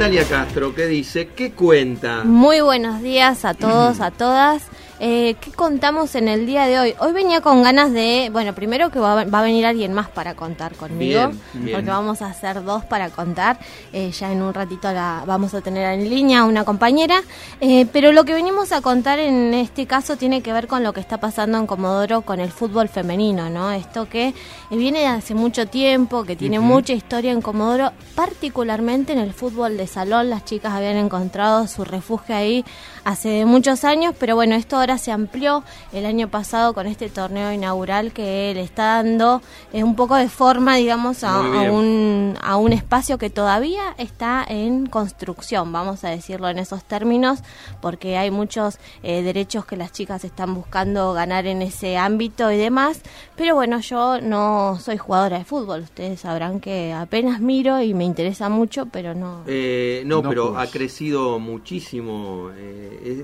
Natalia Castro, ¿qué dice? ¿Qué cuenta? Muy buenos días a todos, a todas. Eh, ¿Qué contamos en el día de hoy? Hoy venía con ganas de, bueno, primero que va, a venir alguien más para contar conmigo, porque vamos a hacer dos para contar. Eh, ya en un ratito la vamos a tener en línea una compañera, eh, pero lo que venimos a contar en este caso tiene que ver con lo que está pasando en Comodoro con el fútbol femenino, ¿no? Esto que viene de hace mucho tiempo, que tiene mucha historia en Comodoro, particularmente en el fútbol de salón. Las chicas habían encontrado su refugio ahí hace muchos años, pero bueno, esto ahora se amplió el año pasado con este torneo inaugural que le está dando eh, un poco de forma, digamos, a, un, a un espacio que todavía está en construcción, vamos a decirlo en esos términos, porque hay muchos eh, derechos que las chicas están buscando ganar en ese ámbito y demás, pero bueno, yo no soy jugadora de fútbol, ustedes sabrán que apenas miro y me interesa mucho, pero no... Eh, no, pero ha crecido muchísimo,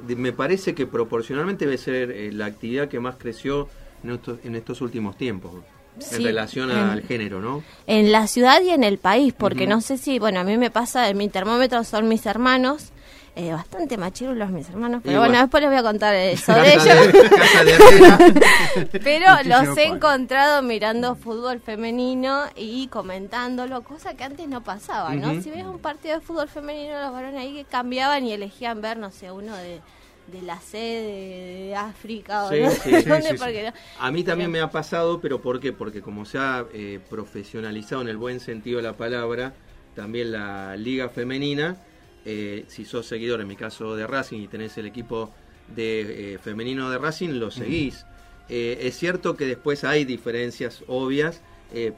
me parece que proporcionalmente debe ser eh, la actividad que más creció en estos, en estos últimos tiempos. en relación al género, ¿no? En la ciudad y en el país, porque no sé si, bueno, a mí me pasa, mi termómetro son mis hermanos, eh, bastante machirulos mis hermanos, pero bueno, después les voy a contar eso de ellos. pero los he encontrado mirando fútbol femenino y comentándolo, cosa que antes no pasaba, ¿no? Si ves un partido de fútbol femenino, los varones ahí que cambiaban y elegían ver, no sé, uno de de la sede de África o no Porque A mí también me ha pasado, pero ¿por qué? Porque como se ha eh, profesionalizado en el buen sentido de la palabra, también la liga femenina, eh, si sos seguidor, en mi caso de Racing, y tenés el equipo de eh, femenino de Racing, lo seguís. es cierto que después hay diferencias obvias,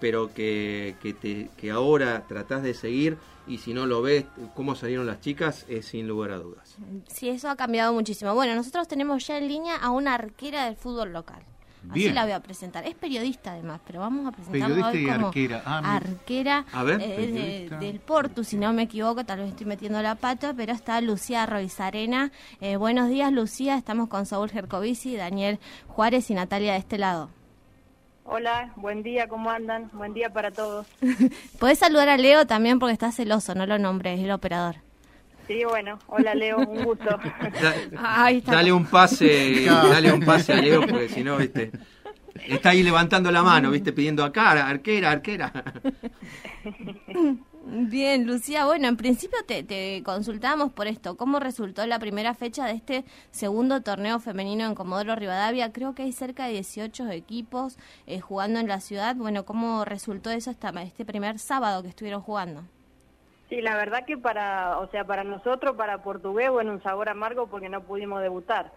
pero que, que, te, que ahora tratás de seguir y si no lo ves, cómo salieron las chicas, es sin lugar a dudas. Sí, eso ha cambiado muchísimo. Bueno, nosotros tenemos ya en línea a una arquera del fútbol local. Así la voy a presentar. Es periodista además, pero vamos a presentarla hoy como arquera, ah, arquera eh, del Portu, si no me equivoco, tal vez estoy metiendo la pata, pero está Lucía Roizarena. Eh, buenos días, Lucía. Estamos con Saúl Gercovici, Daniel Juárez y Natalia de este lado. Hola, buen día, ¿cómo andan? Buen día para todos. Podés saludar a Leo también porque está celoso, no lo nombres, es el operador. Sí, bueno, hola Leo, un gusto. Dale un pase, dale un pase a Leo porque si no, viste, está ahí levantando la mano, viste, pidiendo acá, arquera, arquera. Bien, Lucía, bueno, en principio te, te consultamos por esto. ¿Cómo resultó la primera fecha de este segundo torneo femenino en Comodoro Rivadavia? Creo que hay cerca de 18 equipos eh, jugando en la ciudad. Bueno, ¿cómo resultó eso este primer sábado que estuvieron jugando? Sí, la verdad que para, o sea, para nosotros, para Portugués, bueno, un sabor amargo porque no pudimos debutar.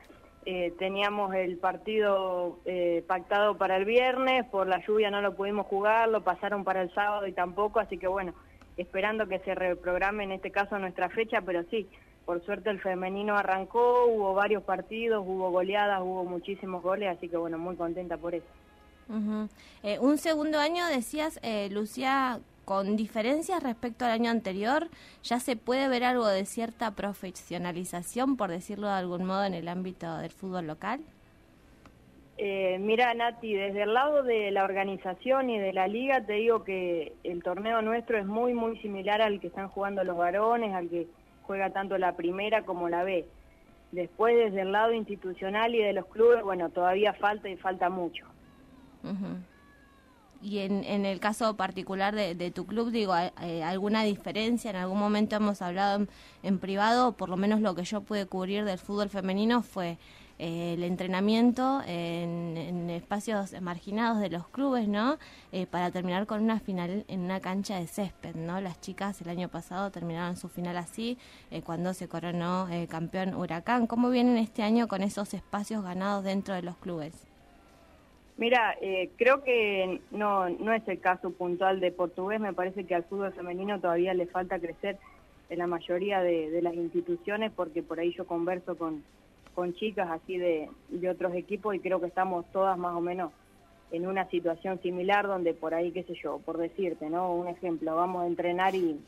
Eh, teníamos el partido eh, pactado para el viernes, por la lluvia no lo pudimos jugar, lo pasaron para el sábado y tampoco, así que bueno, esperando que se reprograme en este caso nuestra fecha, pero sí, por suerte el femenino arrancó, hubo varios partidos, hubo goleadas, hubo muchísimos goles, así que bueno, muy contenta por eso. Eh, un segundo año, decías, eh, Lucía, con diferencias respecto al año anterior, ¿ya se puede ver algo de cierta profesionalización, por decirlo de algún modo, en el ámbito del fútbol local? Eh, mira, Nati, desde el lado de la organización y de la liga, te digo que el torneo nuestro es muy, muy similar al que están jugando los varones, al que juega tanto la primera como la B. Después, desde el lado institucional y de los clubes, bueno, todavía falta y falta mucho. Y en, en, el caso particular de, tu club, digo, ¿alguna diferencia? En algún momento hemos hablado en, en privado, por lo menos lo que yo pude cubrir del fútbol femenino fue eh, el entrenamiento en, espacios marginados de los clubes, ¿no? Eh, para terminar con una final en una cancha de césped, ¿no? Las chicas el año pasado terminaron su final así, eh, cuando se coronó campeón Huracán. ¿Cómo vienen este año con esos espacios ganados dentro de los clubes? Mira, creo que no, no es el caso puntual de Portugués, me parece que al fútbol femenino todavía le falta crecer en la mayoría de, las instituciones, porque por ahí yo converso con, con chicas así de, de otros equipos y creo que estamos todas más o menos en una situación similar donde por ahí, qué sé yo, por decirte, ¿no? Un ejemplo, vamos a entrenar y,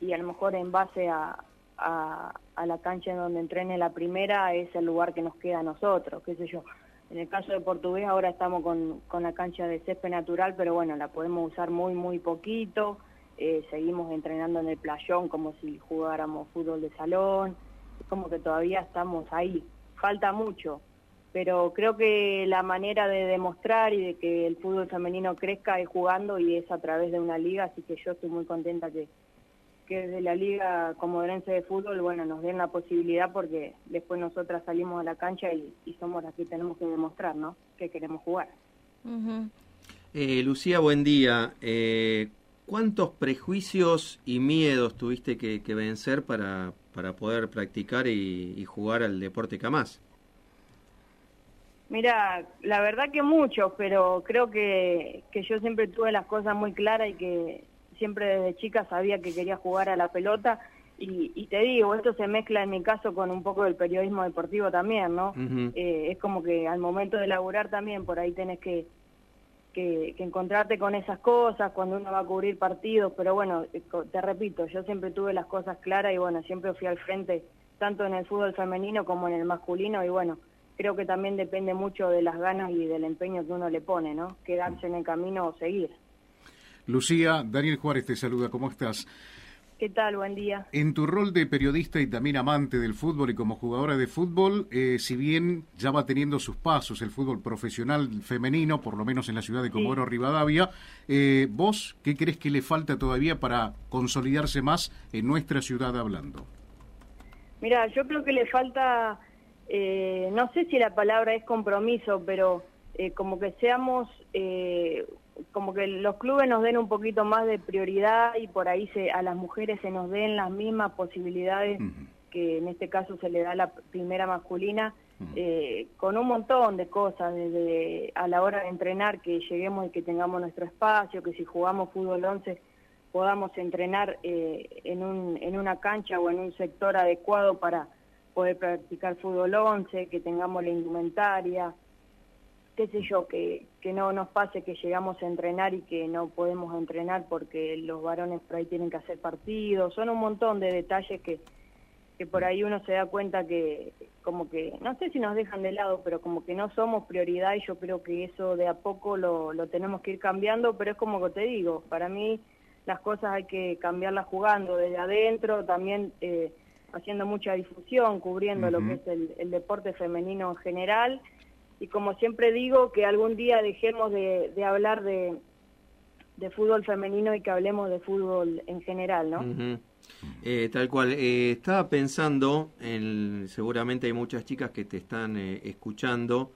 y a lo mejor en base a, a, la cancha en donde entrene la primera es el lugar que nos queda a nosotros, qué sé yo. En el caso de Portugués ahora estamos con, con la cancha de césped natural, pero bueno, la podemos usar muy, muy poquito. Eh, seguimos entrenando en el playón como si jugáramos fútbol de salón. Es como que todavía estamos ahí. Falta mucho, pero creo que la manera de demostrar y de que el fútbol femenino crezca es jugando y es a través de una liga, así que yo estoy muy contenta que, que desde la liga comodorense de fútbol, bueno, nos den la posibilidad porque después nosotras salimos a la cancha y, somos las que tenemos que demostrar, ¿no? Que queremos jugar. eh, Lucía, buen día. Eh, ¿Cuántos prejuicios y miedos tuviste que, vencer para, para poder practicar y, y jugar al deporte Camás? Mira, la verdad que muchos, pero creo que, que yo siempre tuve las cosas muy claras y que siempre desde chica sabía que quería jugar a la pelota. Y, te digo, esto se mezcla en mi caso con un poco del periodismo deportivo también, ¿no? Eh, es como que al momento de laburar también por ahí tenés que, que, que, encontrarte con esas cosas cuando uno va a cubrir partidos, pero bueno, eh, te repito, yo siempre tuve las cosas claras y bueno, siempre fui al frente tanto en el fútbol femenino como en el masculino y bueno, creo que también depende mucho de las ganas y del empeño que uno le pone, ¿no? Quedarse en el camino o seguir. Lucía, Daniel Juárez te saluda, ¿cómo estás? ¿Qué tal? Buen día. En tu rol de periodista y también amante del fútbol y como jugadora de fútbol, eh, si bien ya va teniendo sus pasos el fútbol profesional femenino, por lo menos en la ciudad de Comodoro Rivadavia, eh, ¿vos qué crees que le falta todavía para consolidarse más en nuestra ciudad hablando? Mira, yo creo que le falta eh, no sé si la palabra es compromiso, pero eh, como que seamos, eh, como que los clubes nos den un poquito más de prioridad y por ahí se, a las mujeres se nos den las mismas posibilidades que en este caso se le da a la primera masculina, con un montón de cosas, desde a la hora de entrenar, que lleguemos y que tengamos nuestro espacio, que si jugamos fútbol 11 podamos entrenar en, un, en una cancha o en un sector adecuado para poder practicar fútbol 11, que tengamos la indumentaria, qué sé yo, que, que no nos pase que llegamos a entrenar y que no podemos entrenar porque los varones por ahí tienen que hacer partidos, son un montón de detalles que, que por ahí uno se da cuenta que como que, no sé si nos dejan de lado, pero como que no somos prioridad y yo creo que eso de a poco lo, lo tenemos que ir cambiando, pero es como que te digo, para mí las cosas hay que cambiarlas jugando desde adentro, también... Eh, haciendo mucha difusión, cubriendo lo que es el, deporte femenino en general. Y como siempre digo, que algún día dejemos de, hablar de, fútbol femenino y que hablemos de fútbol en general, ¿no? Eh, tal cual. Eh, estaba pensando, en, seguramente hay muchas chicas que te están eh, escuchando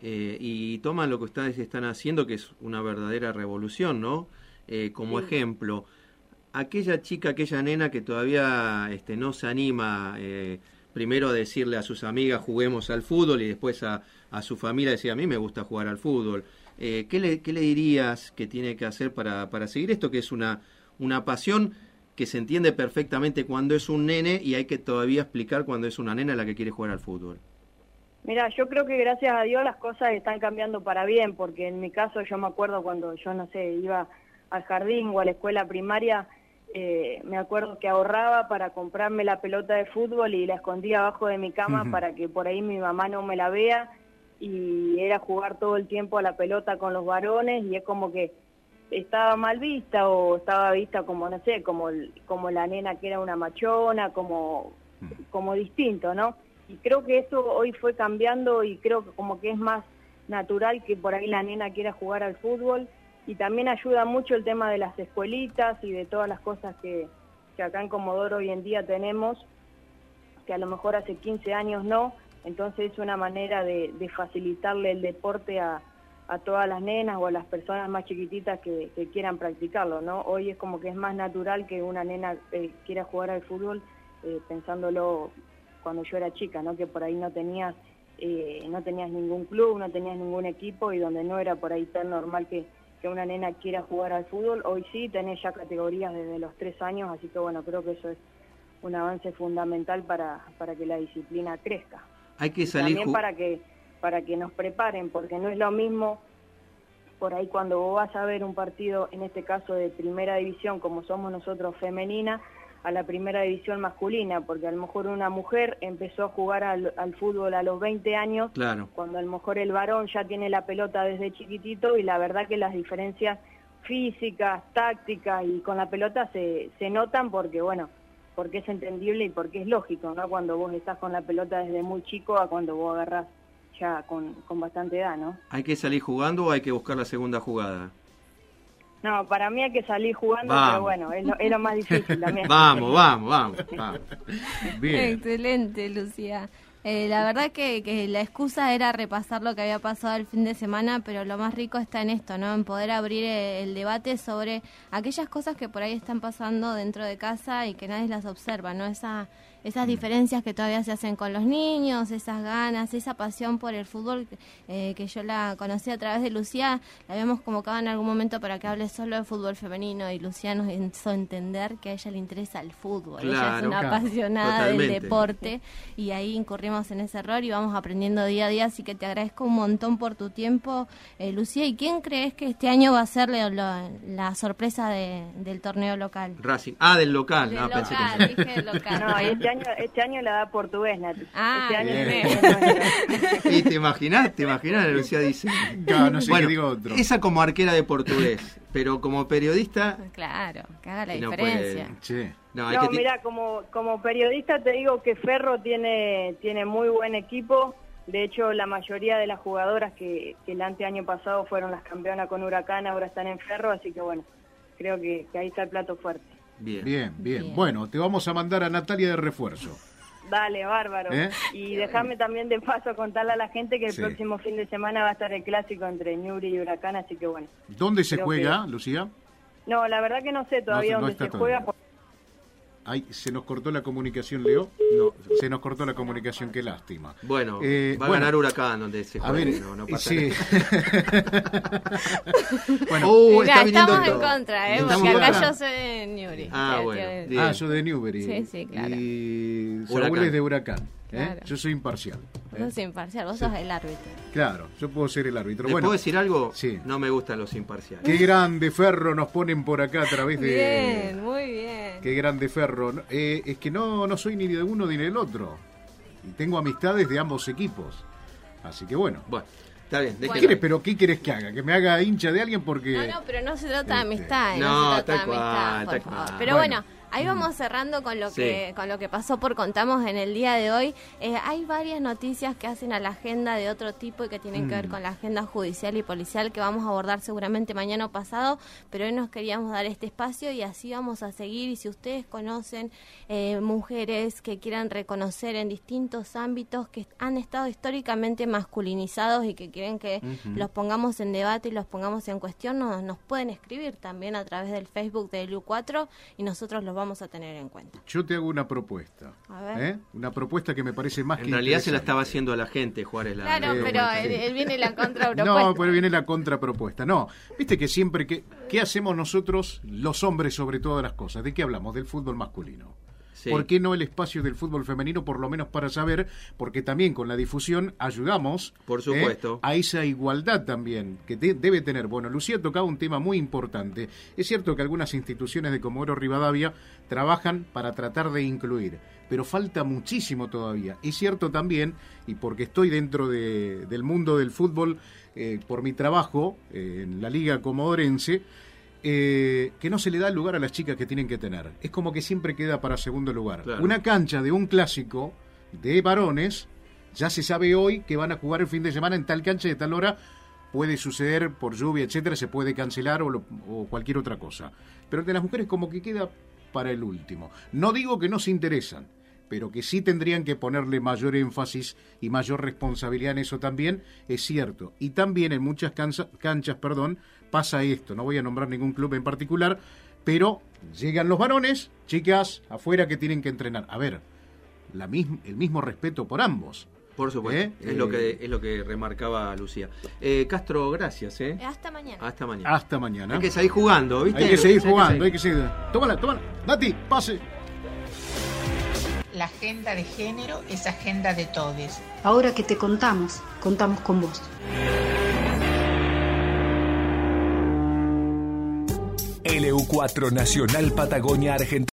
y toman lo que ustedes están haciendo, que es una verdadera revolución, ¿no? como ejemplo aquella chica, aquella nena que todavía este, no se anima eh, primero a decirle a sus amigas juguemos al fútbol y después a, su familia decir a mí me gusta jugar al fútbol. Eh, ¿qué, le, ¿Qué le dirías que tiene que hacer para, para seguir esto que es una, una pasión que se entiende perfectamente cuando es un nene y hay que todavía explicar cuando es una nena la que quiere jugar al fútbol? Mira, yo creo que gracias a Dios las cosas están cambiando para bien, porque en mi caso yo me acuerdo cuando yo, no sé, iba al jardín o a la escuela primaria, eh, me acuerdo que ahorraba para comprarme la pelota de fútbol y la escondía abajo de mi cama para que por ahí mi mamá no me la vea. Y era jugar todo el tiempo a la pelota con los varones y es como que estaba mal vista o estaba vista como no sé como como la nena que era una machona como como distinto no y creo que eso hoy fue cambiando y creo que como que es más natural que por ahí la nena quiera jugar al fútbol y también ayuda mucho el tema de las escuelitas y de todas las cosas que, acá en Comodoro hoy en día tenemos, que a lo mejor hace 15 años no, entonces es una manera de, facilitarle el deporte a, todas las nenas o a las personas más chiquititas que, quieran practicarlo, ¿no? Hoy es como que es más natural que una nena eh, quiera jugar al fútbol eh, pensándolo cuando yo era chica, ¿no? Que por ahí no tenías, eh, no tenías ningún club, no tenías ningún equipo y donde no era por ahí tan normal que que una nena quiera jugar al fútbol. Hoy sí, tenés ya categorías desde los tres años, así que bueno, creo que eso es un avance fundamental para, para que la disciplina crezca. Hay que salir también para que para que nos preparen, porque no es lo mismo por ahí cuando vos vas a ver un partido, en este caso de primera división, como somos nosotros femenina, a la primera división masculina, porque a lo mejor una mujer empezó a jugar al, fútbol a los 20 años, claro. cuando a lo mejor el varón ya tiene la pelota desde chiquitito y la verdad que las diferencias físicas, tácticas y con la pelota se, se notan porque, bueno, porque es entendible y porque es lógico, ¿no? Cuando vos estás con la pelota desde muy chico a cuando vos agarrás ya con, con bastante edad, ¿no? ¿Hay que salir jugando o hay que buscar la segunda jugada? No, para mí hay que salir jugando, pero bueno, es lo, más difícil también. vamos, vamos, vamos, vamos. Bien. Excelente, Lucía. Eh, la verdad que, que, la excusa era repasar lo que había pasado el fin de semana, pero lo más rico está en esto, ¿no? En poder abrir el, debate sobre aquellas cosas que por ahí están pasando dentro de casa y que nadie las observa, ¿no? Esa esas diferencias que todavía se hacen con los niños, esas ganas, esa pasión por el fútbol eh, que yo la conocí a través de Lucía, la habíamos convocado en algún momento para que hable solo de fútbol femenino y Lucía nos hizo entender que a ella le interesa el fútbol, ella es una apasionada del deporte y ahí incurrimos en ese error y vamos aprendiendo día a día, así que te agradezco un montón por tu tiempo, eh, Lucía, ¿y quién crees que este año va a ser la, sorpresa del torneo local? Racing, ah, del local, ah, pensé que... dije local. No, este año, este año la da portugués, Nati. Ah, este año ¿Y te imaginas? ¿Te imaginas? Lucía dice. No, no sé qué digo otro. Esa como arquera de portugués, pero como periodista. Claro, que haga la diferencia. No, mira, como, como periodista te digo que Ferro tiene, tiene muy buen equipo. De hecho, la mayoría de las jugadoras que, que el año pasado fueron las campeonas con Huracán ahora están en Ferro, así que bueno, creo que ahí está el plato fuerte. Bien. bien. Bueno, te vamos a mandar a Natalia de refuerzo. Dale, bárbaro. ¿Eh? Y déjame también de paso contarle a la gente que el próximo fin de semana va a estar el clásico entre Ñuri y Huracán, así que bueno. ¿Dónde se juega, Lucía? No, la verdad que no sé todavía dónde se juega. Ay, se nos cortó la comunicación, Leo. No, se nos cortó la comunicación, qué lástima. Bueno, eh, va a ganar Huracán donde se juega. A ver, no, no pasa sí. bueno, uh, está estamos en contra, ¿eh? Porque acá yo soy de Newbery. Ah, bueno. Ah, yo de Newbery. Sí, sí, claro. Y Saúl es de Huracán. ¿Eh? Yo soy imparcial. Vos sos imparcial, vos sos el árbitro. Claro, yo puedo ser el árbitro. ¿Le puedo decir algo? Sí. No me gustan los imparciales. Qué grande ferro nos ponen por acá a través de. Bien, muy bien. Qué grande ferro. Eh, es que no, no soy ni de uno ni del otro. Y tengo amistades de ambos equipos. Así que bueno. Bueno. Está bien, ¿Qué quieres, pero qué quieres que haga? ¿Que me haga hincha de alguien porque.? No, no, pero no se trata de este, amistad. no, no, se trata de amistad, por Pero bueno Ahí vamos cerrando con lo que con lo que pasó por contamos en el día de hoy. Eh, hay varias noticias que hacen a la agenda de otro tipo y que tienen que ver mm. con la agenda judicial y policial que vamos a abordar seguramente mañana o pasado, pero hoy nos queríamos dar este espacio y así vamos a seguir. Y si ustedes conocen eh, mujeres que quieran reconocer en distintos ámbitos que han estado históricamente masculinizados y que quieren que los pongamos en debate y los pongamos en cuestión, nos, nos pueden escribir también a través del Facebook de LU4 y nosotros los vamos a tener en cuenta. Yo te hago una propuesta. ¿eh? Una propuesta que me parece más en que. En realidad se la estaba haciendo a la gente, Juárez. La claro, pero él, viene la contrapropuesta. No, pero viene la contrapropuesta. No, viste que siempre que. ¿Qué hacemos nosotros, los hombres, sobre todas las cosas? ¿De qué hablamos? Del fútbol masculino. ¿Por qué no el espacio del fútbol femenino, por lo menos para saber? Porque también con la difusión ayudamos por supuesto. ¿eh? a esa igualdad también que debe tener. Bueno, Lucía tocaba un tema muy importante. Es cierto que algunas instituciones de Comodoro Rivadavia trabajan para tratar de incluir, pero falta muchísimo todavía. Es cierto también, y porque estoy dentro del mundo del fútbol eh, por mi trabajo eh, en la Liga Comodorense, eh, que no se le da el lugar a las chicas que tienen que tener. Es como que siempre queda para segundo lugar. Una cancha de un clásico de varones, ya se sabe hoy que van a jugar el fin de semana en tal cancha de tal hora. Puede suceder por lluvia, etcétera, se puede cancelar o, o cualquier otra cosa. Pero de las mujeres como que queda para el último. No digo que no se interesan, pero que sí tendrían que ponerle mayor énfasis y mayor responsabilidad en eso también, es cierto. Y también en muchas canchas, perdón, pasa esto, no voy a nombrar ningún club en particular, pero llegan los varones, chicas, afuera que tienen que entrenar. A ver, la el mismo respeto por ambos. Por supuesto, ¿Eh? es, lo que, Eh, es lo que remarcaba Lucía. Eh, Castro, gracias. ¿eh? Hasta mañana. Hasta mañana. Hasta mañana. Hay que seguir jugando, ¿viste? Hay que seguir jugando, hay que seguir. Tómala, tómala. Nati, pase. La agenda de género es agenda de todes. Ahora que te contamos, contamos con vos. LU4 Nacional Patagonia Argentina.